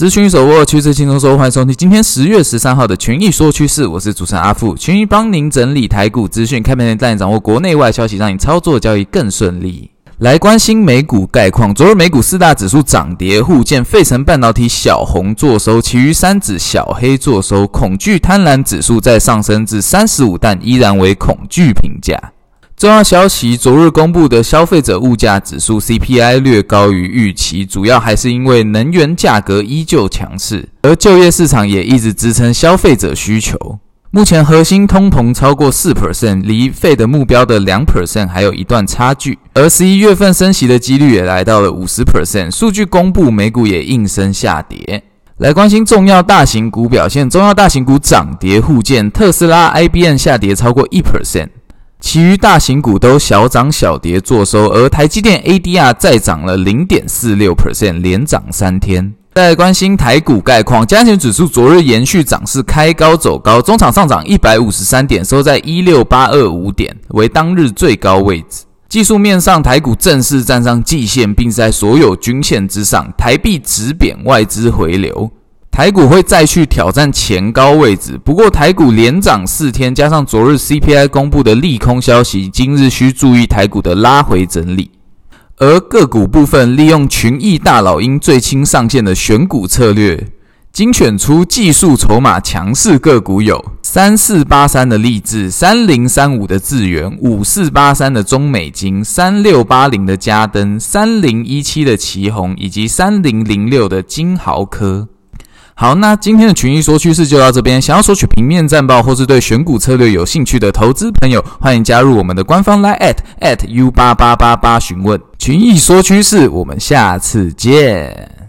资讯手握趋势轻松说，欢迎收听今天十月十三号的群益说趋势，我是主持人阿富，群益帮您整理台股资讯，开盘前带你掌握国内外消息，让你操作交易更顺利。来关心美股概况，昨日美股四大指数涨跌互见，费城半导体小红作收，其余三指小黑作收，恐惧贪婪指数再上升至三十五，但依然为恐惧评价。重要消息：昨日公布的消费者物价指数 CPI 略高于预期，主要还是因为能源价格依旧强势，而就业市场也一直支撑消费者需求。目前核心通膨超过四 percent，离 Fed 的目标的两 percent 还有一段差距，而十一月份升息的几率也来到了五十 percent。数据公布，美股也应声下跌。来关心重要大型股表现，重要大型股涨跌互见，特斯拉、IBM 下跌超过一 percent。其余大型股都小涨小跌作收，而台积电 ADR 再涨了零点四六 percent，连涨三天。再来关心台股概况，加权指数昨日延续涨势，开高走高，中场上涨一百五十三点，收在一六八二五点，为当日最高位置。技术面上，台股正式站上季线，并在所有均线之上，台币止贬，外资回流。台股会再去挑战前高位置，不过台股连涨四天，加上昨日 CPI 公布的利空消息，今日需注意台股的拉回整理。而个股部分，利用群益大老鹰最新上线的选股策略，精选出技术筹码强势个股有三四八三的力智、三零三五的智源、五四八三的中美金、三六八零的嘉登、三零一七的奇鋐，以及三零零六的金豪科。好，那今天的群益说趋势就到这边。想要索取平面战报或是对选股策略有兴趣的投资朋友，欢迎加入我们的官方 Line at at u 八八八八询问群益说趋势。我们下次见。